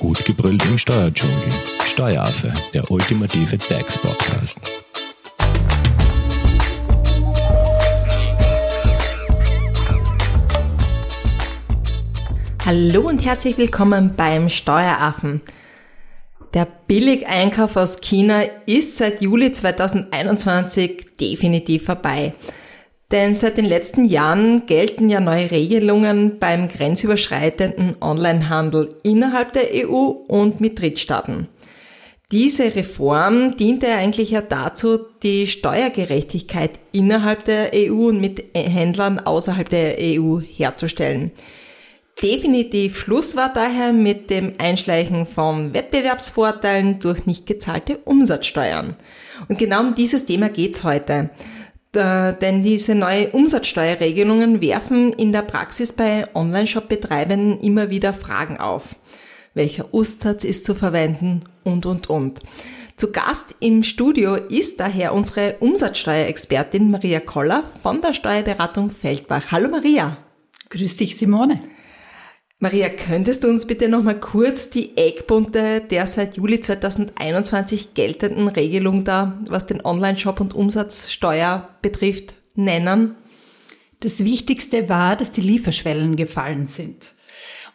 Gut gebrüllt im Steuerdschungel. Steueraffe, der ultimative DAX-Podcast. Hallo und herzlich willkommen beim Steueraffen. Der Billigeinkauf aus China ist seit Juli 2021 definitiv vorbei. Denn seit den letzten Jahren gelten ja neue Regelungen beim grenzüberschreitenden Onlinehandel innerhalb der EU und mit Drittstaaten. Diese Reform diente eigentlich ja dazu, die Steuergerechtigkeit innerhalb der EU und mit Händlern außerhalb der EU herzustellen. Definitiv Schluss war daher mit dem Einschleichen von Wettbewerbsvorteilen durch nicht gezahlte Umsatzsteuern. Und genau um dieses Thema geht's heute. Da, denn diese neue Umsatzsteuerregelungen werfen in der Praxis bei Online-Shop-Betreibern immer wieder Fragen auf. Welcher Ustsatz ist zu verwenden und, und, und. Zu Gast im Studio ist daher unsere Umsatzsteuerexpertin Maria Koller von der Steuerberatung Feldbach. Hallo Maria. Grüß dich, Simone. Maria, könntest du uns bitte nochmal kurz die Eckpunkte der seit Juli 2021 geltenden Regelung da, was den Online-Shop und Umsatzsteuer betrifft, nennen? Das Wichtigste war, dass die Lieferschwellen gefallen sind.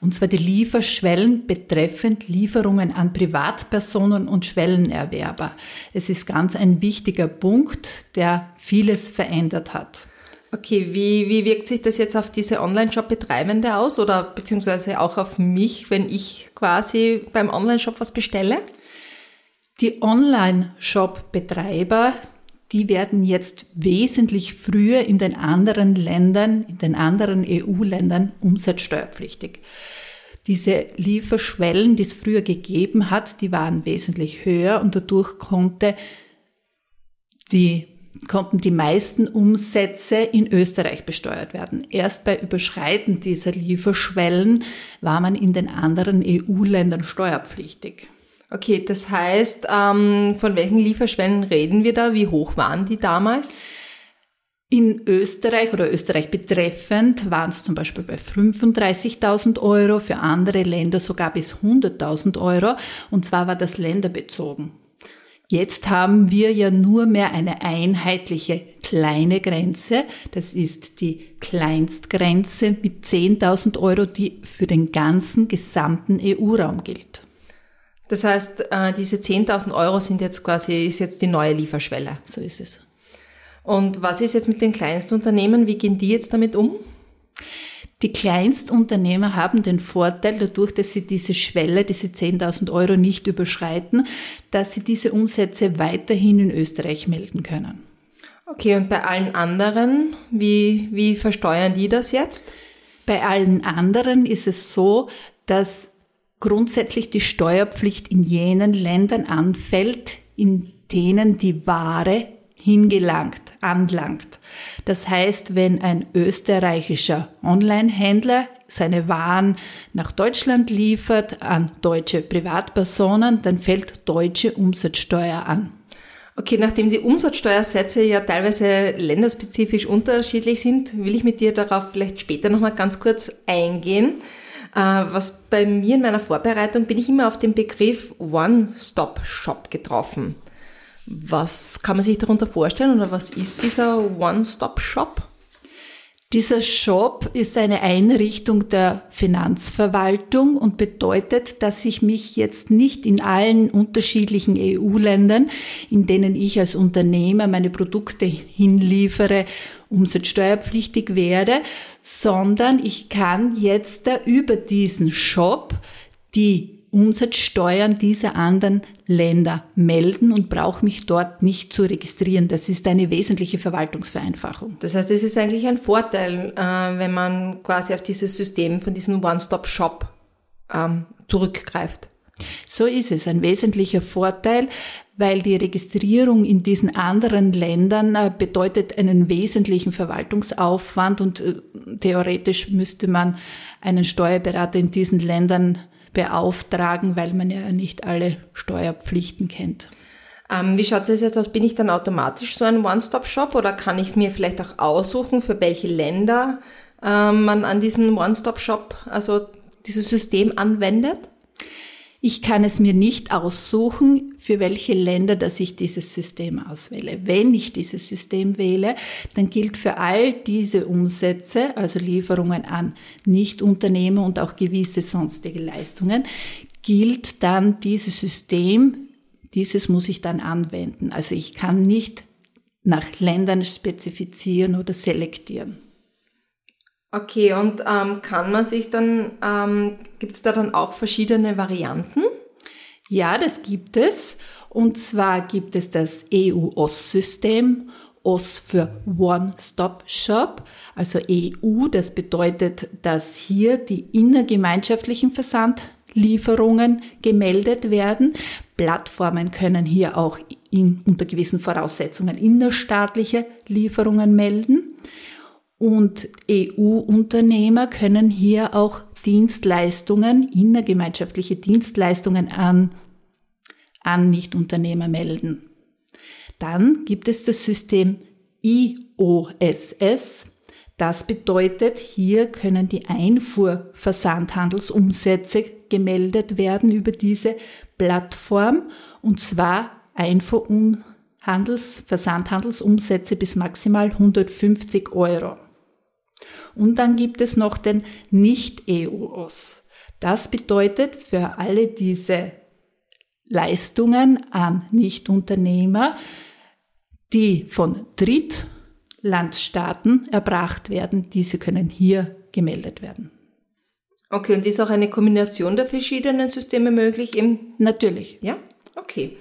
Und zwar die Lieferschwellen betreffend Lieferungen an Privatpersonen und Schwellenerwerber. Es ist ganz ein wichtiger Punkt, der vieles verändert hat. Okay, wie, wie wirkt sich das jetzt auf diese Online-Shop-Betreibende aus oder beziehungsweise auch auf mich, wenn ich quasi beim Online-Shop was bestelle? Die Online-Shop-Betreiber, die werden jetzt wesentlich früher in den anderen Ländern, in den anderen EU-Ländern umsatzsteuerpflichtig. Diese Lieferschwellen, die es früher gegeben hat, die waren wesentlich höher und dadurch konnte die konnten die meisten Umsätze in Österreich besteuert werden. Erst bei Überschreiten dieser Lieferschwellen war man in den anderen EU-Ländern steuerpflichtig. Okay, das heißt, ähm, von welchen Lieferschwellen reden wir da? Wie hoch waren die damals? In Österreich oder Österreich betreffend waren es zum Beispiel bei 35.000 Euro, für andere Länder sogar bis 100.000 Euro. Und zwar war das länderbezogen. Jetzt haben wir ja nur mehr eine einheitliche kleine Grenze. Das ist die Kleinstgrenze mit 10.000 Euro, die für den ganzen gesamten EU-Raum gilt. Das heißt, äh, diese 10.000 Euro sind jetzt quasi, ist jetzt die neue Lieferschwelle. So ist es. Und was ist jetzt mit den Kleinstunternehmen? Wie gehen die jetzt damit um? Die Kleinstunternehmer haben den Vorteil, dadurch, dass sie diese Schwelle, diese 10.000 Euro nicht überschreiten, dass sie diese Umsätze weiterhin in Österreich melden können. Okay, und bei allen anderen, wie, wie versteuern die das jetzt? Bei allen anderen ist es so, dass grundsätzlich die Steuerpflicht in jenen Ländern anfällt, in denen die Ware hingelangt, anlangt. Das heißt, wenn ein österreichischer Online-Händler seine Waren nach Deutschland liefert an deutsche Privatpersonen, dann fällt deutsche Umsatzsteuer an. Okay, nachdem die Umsatzsteuersätze ja teilweise länderspezifisch unterschiedlich sind, will ich mit dir darauf vielleicht später nochmal ganz kurz eingehen. Äh, was bei mir in meiner Vorbereitung bin ich immer auf den Begriff One-Stop-Shop getroffen. Was kann man sich darunter vorstellen oder was ist dieser One-Stop-Shop? Dieser Shop ist eine Einrichtung der Finanzverwaltung und bedeutet, dass ich mich jetzt nicht in allen unterschiedlichen EU-Ländern, in denen ich als Unternehmer meine Produkte hinliefere, umsatzsteuerpflichtig werde, sondern ich kann jetzt über diesen Shop die Umsatzsteuern dieser anderen Länder melden und brauche mich dort nicht zu registrieren. Das ist eine wesentliche Verwaltungsvereinfachung. Das heißt, es ist eigentlich ein Vorteil, äh, wenn man quasi auf dieses System von diesem One-Stop-Shop ähm, zurückgreift. So ist es, ein wesentlicher Vorteil, weil die Registrierung in diesen anderen Ländern äh, bedeutet einen wesentlichen Verwaltungsaufwand und äh, theoretisch müsste man einen Steuerberater in diesen Ländern beauftragen, weil man ja nicht alle Steuerpflichten kennt. Ähm, wie schaut es jetzt aus? Bin ich dann automatisch so ein One-Stop-Shop oder kann ich es mir vielleicht auch aussuchen, für welche Länder ähm, man an diesen One-Stop-Shop, also dieses System anwendet? Ich kann es mir nicht aussuchen, für welche Länder, dass ich dieses System auswähle. Wenn ich dieses System wähle, dann gilt für all diese Umsätze, also Lieferungen an Nichtunternehmer und auch gewisse sonstige Leistungen, gilt dann dieses System, dieses muss ich dann anwenden. Also ich kann nicht nach Ländern spezifizieren oder selektieren. Okay, und ähm, kann man sich dann, ähm, gibt es da dann auch verschiedene Varianten? Ja, das gibt es. Und zwar gibt es das EU-OS-System, OS für One-Stop-Shop, also EU. Das bedeutet, dass hier die innergemeinschaftlichen Versandlieferungen gemeldet werden. Plattformen können hier auch in, unter gewissen Voraussetzungen innerstaatliche Lieferungen melden. Und EU-Unternehmer können hier auch Dienstleistungen, innergemeinschaftliche Dienstleistungen an, an Nichtunternehmer melden. Dann gibt es das System IOSS. Das bedeutet, hier können die Einfuhrversandhandelsumsätze gemeldet werden über diese Plattform und zwar Einfuhrhandels, Versandhandelsumsätze bis maximal 150 Euro. Und dann gibt es noch den Nicht-EU-OS. Das bedeutet für alle diese Leistungen an Nichtunternehmer, die von Drittlandstaaten erbracht werden, diese können hier gemeldet werden. Okay, und ist auch eine Kombination der verschiedenen Systeme möglich? Im Natürlich. Ja, okay.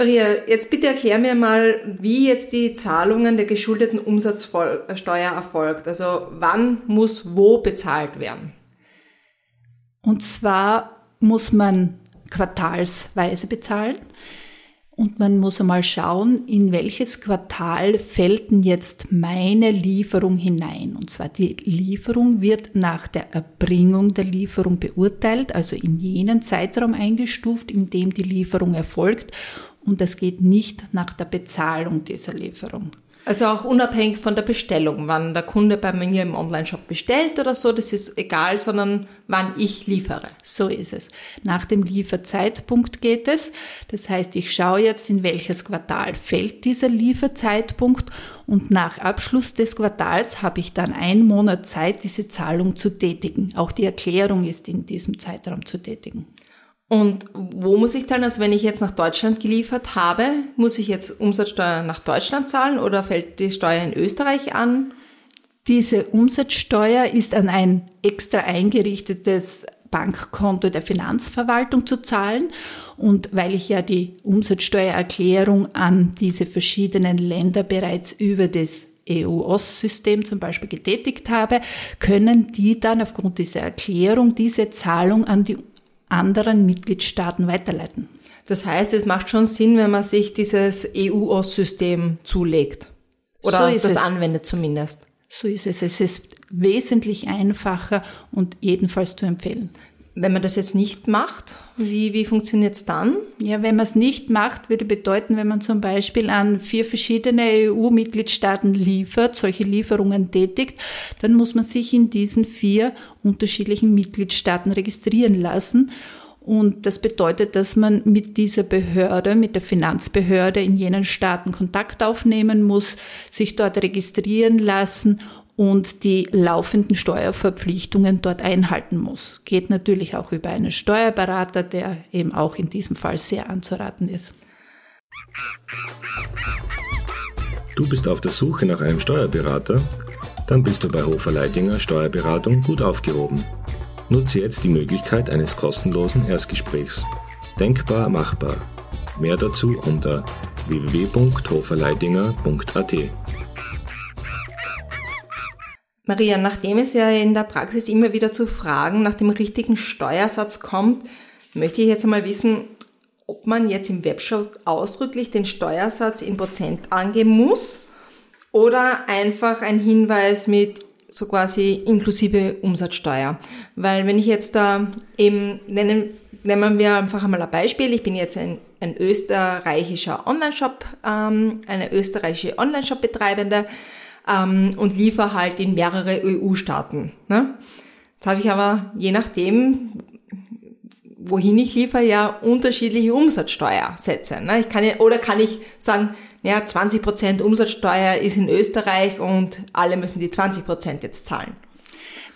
Maria, jetzt bitte erklär mir mal, wie jetzt die Zahlungen der geschuldeten Umsatzsteuer erfolgt. Also wann muss wo bezahlt werden? Und zwar muss man quartalsweise bezahlen. Und man muss einmal schauen, in welches Quartal fällt denn jetzt meine Lieferung hinein. Und zwar die Lieferung wird nach der Erbringung der Lieferung beurteilt, also in jenen Zeitraum eingestuft, in dem die Lieferung erfolgt und das geht nicht nach der Bezahlung dieser Lieferung. Also auch unabhängig von der Bestellung, wann der Kunde bei mir im Onlineshop bestellt oder so, das ist egal, sondern wann ich liefere. So ist es. Nach dem Lieferzeitpunkt geht es. Das heißt, ich schaue jetzt, in welches Quartal fällt dieser Lieferzeitpunkt und nach Abschluss des Quartals habe ich dann einen Monat Zeit, diese Zahlung zu tätigen. Auch die Erklärung ist in diesem Zeitraum zu tätigen. Und wo muss ich zahlen? Also wenn ich jetzt nach Deutschland geliefert habe, muss ich jetzt Umsatzsteuer nach Deutschland zahlen oder fällt die Steuer in Österreich an? Diese Umsatzsteuer ist an ein extra eingerichtetes Bankkonto der Finanzverwaltung zu zahlen. Und weil ich ja die Umsatzsteuererklärung an diese verschiedenen Länder bereits über das EU-OS-System zum Beispiel getätigt habe, können die dann aufgrund dieser Erklärung diese Zahlung an die anderen Mitgliedstaaten weiterleiten. Das heißt, es macht schon Sinn, wenn man sich dieses EU-OS-System zulegt. Oder so das es. anwendet zumindest. So ist es. Es ist wesentlich einfacher und jedenfalls zu empfehlen. Wenn man das jetzt nicht macht, wie, wie funktioniert es dann? Ja, wenn man es nicht macht, würde bedeuten, wenn man zum Beispiel an vier verschiedene EU-Mitgliedstaaten liefert, solche Lieferungen tätigt, dann muss man sich in diesen vier unterschiedlichen Mitgliedstaaten registrieren lassen. Und das bedeutet, dass man mit dieser Behörde, mit der Finanzbehörde in jenen Staaten Kontakt aufnehmen muss, sich dort registrieren lassen und die laufenden Steuerverpflichtungen dort einhalten muss. Geht natürlich auch über einen Steuerberater, der eben auch in diesem Fall sehr anzuraten ist. Du bist auf der Suche nach einem Steuerberater? Dann bist du bei Hofer Leidinger Steuerberatung gut aufgehoben. Nutze jetzt die Möglichkeit eines kostenlosen Erstgesprächs. Denkbar machbar. Mehr dazu unter www.hoferleidinger.at. Maria, nachdem es ja in der Praxis immer wieder zu Fragen nach dem richtigen Steuersatz kommt, möchte ich jetzt einmal wissen, ob man jetzt im Webshop ausdrücklich den Steuersatz in Prozent angeben muss oder einfach ein Hinweis mit so quasi inklusive Umsatzsteuer. Weil wenn ich jetzt da eben nennen, nehmen wir einfach einmal ein Beispiel. Ich bin jetzt ein, ein österreichischer Online-Shop, ähm, eine österreichische Online-Shop-Betreibende ähm, und liefere halt in mehrere EU-Staaten. Ne? Jetzt habe ich aber je nachdem, wohin ich liefere, ja unterschiedliche Umsatzsteuersätze. Ne? Ich kann ja, oder kann ich sagen, ja, 20% Umsatzsteuer ist in Österreich und alle müssen die 20% jetzt zahlen.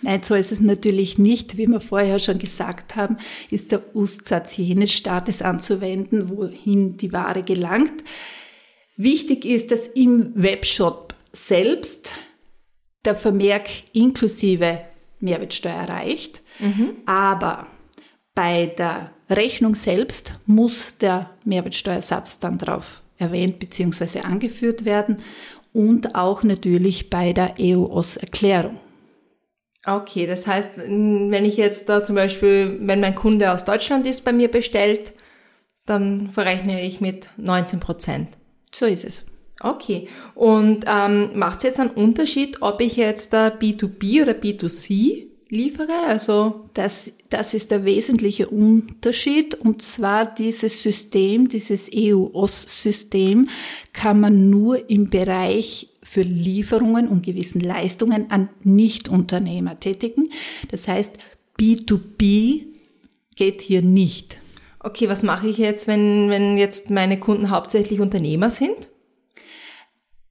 Nein, so ist es natürlich nicht. Wie wir vorher schon gesagt haben, ist der Ustsatz jenes Staates anzuwenden, wohin die Ware gelangt. Wichtig ist, dass im Webshop selbst der Vermerk inklusive Mehrwertsteuer reicht. Mhm. Aber bei der Rechnung selbst muss der Mehrwertsteuersatz dann drauf erwähnt bzw. angeführt werden und auch natürlich bei der EU-OS-Erklärung. Okay, das heißt, wenn ich jetzt da zum Beispiel, wenn mein Kunde aus Deutschland ist, bei mir bestellt, dann verrechne ich mit 19 Prozent. So ist es. Okay. Und ähm, macht es jetzt einen Unterschied, ob ich jetzt da B2B oder B2C liefere? Also das, das ist der wesentliche Unterschied. Und zwar dieses System, dieses EU-OS-System kann man nur im Bereich für Lieferungen und gewissen Leistungen an Nichtunternehmer tätigen. Das heißt, B2B geht hier nicht. Okay, was mache ich jetzt, wenn, wenn jetzt meine Kunden hauptsächlich Unternehmer sind?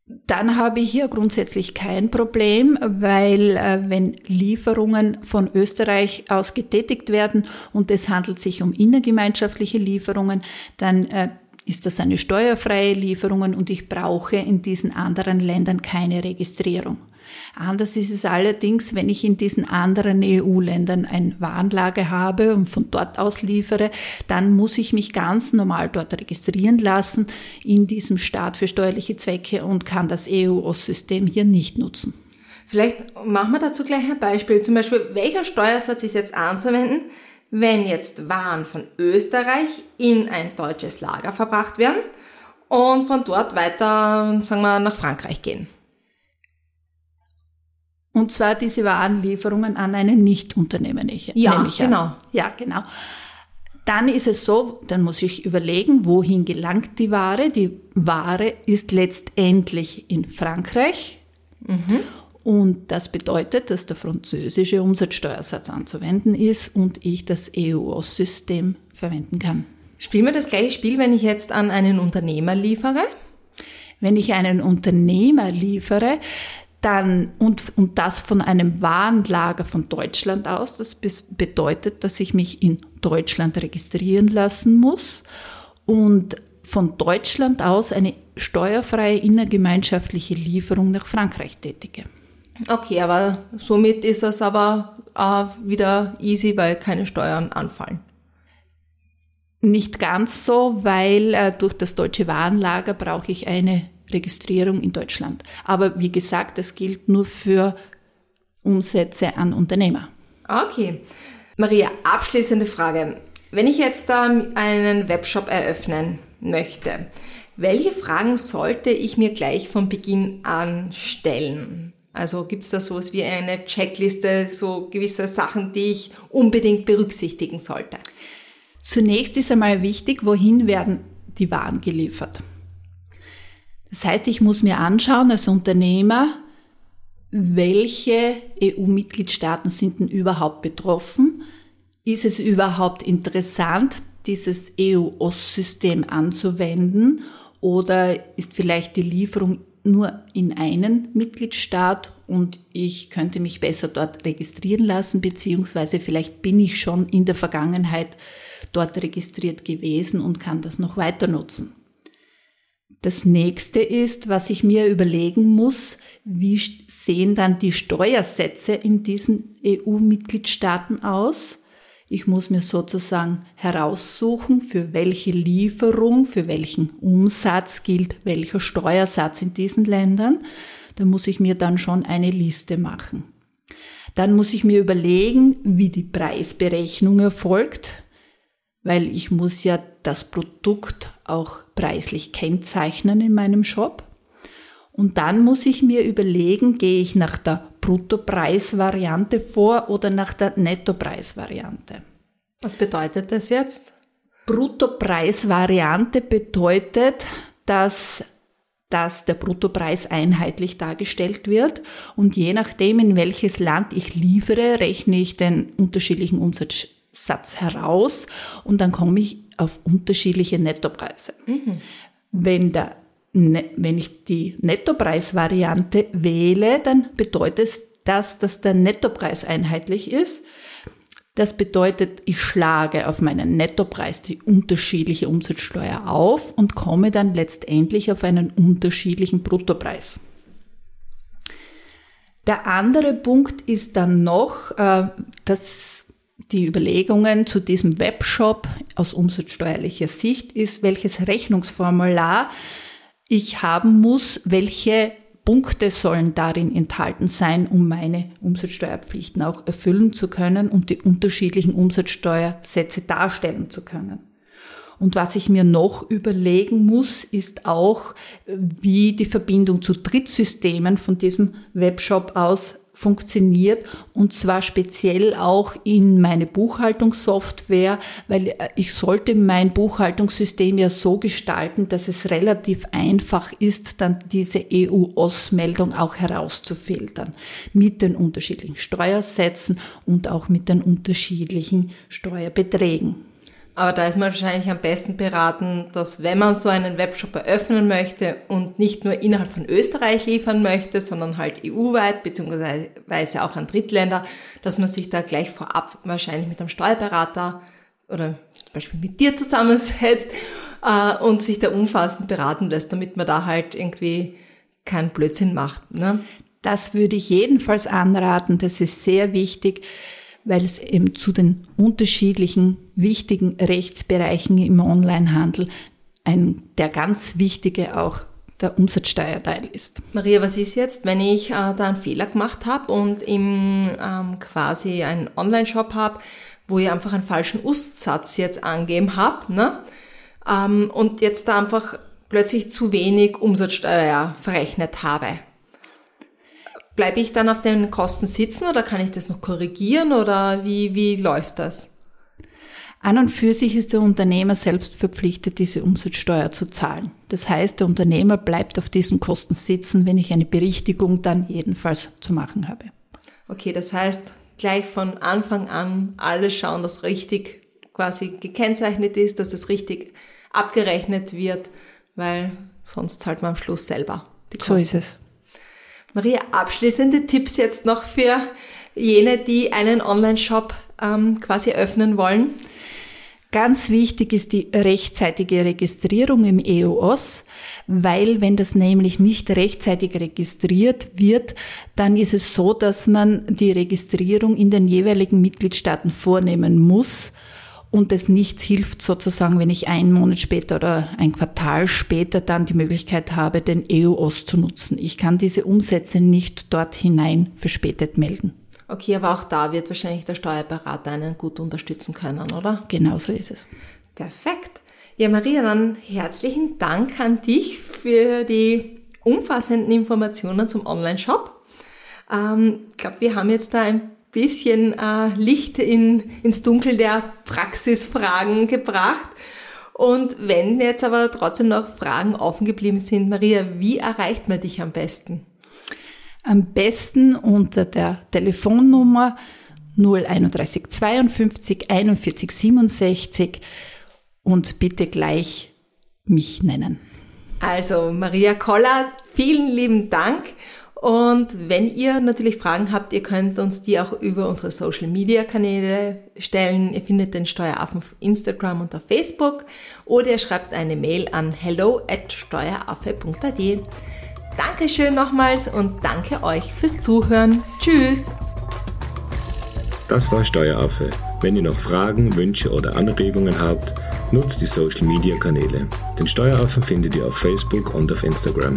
Dann habe ich hier grundsätzlich kein Problem, weil äh, wenn Lieferungen von Österreich aus getätigt werden und es handelt sich um innergemeinschaftliche Lieferungen, dann äh, ist das eine steuerfreie Lieferung und ich brauche in diesen anderen Ländern keine Registrierung. Anders ist es allerdings, wenn ich in diesen anderen EU-Ländern ein Warenlager habe und von dort aus liefere, dann muss ich mich ganz normal dort registrieren lassen in diesem Staat für steuerliche Zwecke und kann das EU-OS-System hier nicht nutzen. Vielleicht machen wir dazu gleich ein Beispiel. Zum Beispiel, welcher Steuersatz ist jetzt anzuwenden, wenn jetzt Waren von Österreich in ein deutsches Lager verbracht werden und von dort weiter, sagen wir, nach Frankreich gehen? Und zwar diese Warenlieferungen an einen Nichtunternehmen. Ja, genau. Ja, genau. Dann ist es so, dann muss ich überlegen, wohin gelangt die Ware. Die Ware ist letztendlich in Frankreich. Mhm. Und das bedeutet, dass der französische Umsatzsteuersatz anzuwenden ist und ich das EU-OS-System verwenden kann. Spielen wir das gleiche Spiel, wenn ich jetzt an einen Unternehmer liefere? Wenn ich einen Unternehmer liefere, dann, und, und das von einem Warenlager von Deutschland aus. Das bedeutet, dass ich mich in Deutschland registrieren lassen muss und von Deutschland aus eine steuerfreie innergemeinschaftliche Lieferung nach Frankreich tätige. Okay, aber somit ist es aber äh, wieder easy, weil keine Steuern anfallen. Nicht ganz so, weil äh, durch das deutsche Warenlager brauche ich eine Registrierung in Deutschland. Aber wie gesagt, das gilt nur für Umsätze an Unternehmer. Okay. Maria, abschließende Frage. Wenn ich jetzt da einen Webshop eröffnen möchte, welche Fragen sollte ich mir gleich von Beginn an stellen? Also gibt es da sowas wie eine Checkliste, so gewisse Sachen, die ich unbedingt berücksichtigen sollte? Zunächst ist einmal wichtig, wohin werden die Waren geliefert. Das heißt, ich muss mir anschauen als Unternehmer, welche EU-Mitgliedstaaten sind denn überhaupt betroffen? Ist es überhaupt interessant, dieses EU-OS-System anzuwenden? Oder ist vielleicht die Lieferung nur in einen Mitgliedstaat und ich könnte mich besser dort registrieren lassen, beziehungsweise vielleicht bin ich schon in der Vergangenheit dort registriert gewesen und kann das noch weiter nutzen. Das nächste ist, was ich mir überlegen muss, wie sehen dann die Steuersätze in diesen EU-Mitgliedstaaten aus? Ich muss mir sozusagen heraussuchen, für welche Lieferung, für welchen Umsatz gilt welcher Steuersatz in diesen Ländern. Da muss ich mir dann schon eine Liste machen. Dann muss ich mir überlegen, wie die Preisberechnung erfolgt, weil ich muss ja das Produkt auch preislich kennzeichnen in meinem Shop. Und dann muss ich mir überlegen, gehe ich nach der Bruttopreisvariante vor oder nach der Nettopreisvariante. Was bedeutet das jetzt? Bruttopreisvariante bedeutet, dass, dass der Bruttopreis einheitlich dargestellt wird und je nachdem, in welches Land ich liefere, rechne ich den unterschiedlichen Umsatz Satz heraus und dann komme ich auf unterschiedliche Nettopreise. Mhm. Wenn, der, ne, wenn ich die Nettopreisvariante wähle, dann bedeutet das, dass der Nettopreis einheitlich ist. Das bedeutet, ich schlage auf meinen Nettopreis die unterschiedliche Umsatzsteuer auf und komme dann letztendlich auf einen unterschiedlichen Bruttopreis. Der andere Punkt ist dann noch, äh, dass die Überlegungen zu diesem Webshop aus umsatzsteuerlicher Sicht ist, welches Rechnungsformular ich haben muss, welche Punkte sollen darin enthalten sein, um meine Umsatzsteuerpflichten auch erfüllen zu können und die unterschiedlichen Umsatzsteuersätze darstellen zu können. Und was ich mir noch überlegen muss, ist auch, wie die Verbindung zu Drittsystemen von diesem Webshop aus funktioniert und zwar speziell auch in meine Buchhaltungssoftware, weil äh, ich sollte mein Buchhaltungssystem ja so gestalten, dass es relativ einfach ist, dann diese EU-OS-Meldung auch herauszufiltern mit den unterschiedlichen Steuersätzen und auch mit den unterschiedlichen Steuerbeträgen. Aber da ist man wahrscheinlich am besten beraten, dass wenn man so einen Webshop eröffnen möchte und nicht nur innerhalb von Österreich liefern möchte, sondern halt EU-weit beziehungsweise auch an Drittländer, dass man sich da gleich vorab wahrscheinlich mit einem Steuerberater oder zum Beispiel mit dir zusammensetzt äh, und sich da umfassend beraten lässt, damit man da halt irgendwie keinen Blödsinn macht. Ne? Das würde ich jedenfalls anraten. Das ist sehr wichtig weil es eben zu den unterschiedlichen wichtigen Rechtsbereichen im Onlinehandel ein, der ganz wichtige auch der Umsatzsteuerteil ist. Maria, was ist jetzt, wenn ich äh, da einen Fehler gemacht habe und im ähm, quasi einen Online-Shop habe, wo ich einfach einen falschen Ustsatz jetzt angeben habe, ne? Ähm, und jetzt da einfach plötzlich zu wenig Umsatzsteuer verrechnet habe. Bleibe ich dann auf den Kosten sitzen oder kann ich das noch korrigieren oder wie, wie läuft das? An und für sich ist der Unternehmer selbst verpflichtet, diese Umsatzsteuer zu zahlen. Das heißt, der Unternehmer bleibt auf diesen Kosten sitzen, wenn ich eine Berichtigung dann jedenfalls zu machen habe. Okay, das heißt, gleich von Anfang an alle schauen, dass richtig quasi gekennzeichnet ist, dass das richtig abgerechnet wird, weil sonst zahlt man am Schluss selber die Kosten. So ist es. Maria, abschließende Tipps jetzt noch für jene, die einen Online-Shop ähm, quasi öffnen wollen? Ganz wichtig ist die rechtzeitige Registrierung im EOS, weil wenn das nämlich nicht rechtzeitig registriert wird, dann ist es so, dass man die Registrierung in den jeweiligen Mitgliedstaaten vornehmen muss und es nichts hilft sozusagen, wenn ich einen Monat später oder ein Quartal später dann die Möglichkeit habe, den EUOS zu nutzen. Ich kann diese Umsätze nicht dort hinein verspätet melden. Okay, aber auch da wird wahrscheinlich der Steuerberater einen gut unterstützen können, oder? Genau so ist es. Perfekt. Ja, Maria, dann herzlichen Dank an dich für die umfassenden Informationen zum Online-Shop. Ähm, ich glaube, wir haben jetzt da ein bisschen äh, Licht in, ins Dunkel der Praxisfragen gebracht. Und wenn jetzt aber trotzdem noch Fragen offen geblieben sind, Maria, wie erreicht man dich am besten? Am besten unter der Telefonnummer 031 52 41 67 und bitte gleich mich nennen. Also Maria Koller, vielen lieben Dank und wenn ihr natürlich Fragen habt, ihr könnt uns die auch über unsere Social Media Kanäle stellen. Ihr findet den Steueraffen auf Instagram und auf Facebook oder ihr schreibt eine Mail an hello at steueraffe.at. Dankeschön nochmals und danke euch fürs Zuhören. Tschüss! Das war Steueraffe. Wenn ihr noch Fragen, Wünsche oder Anregungen habt, nutzt die Social Media Kanäle. Den Steueraffen findet ihr auf Facebook und auf Instagram.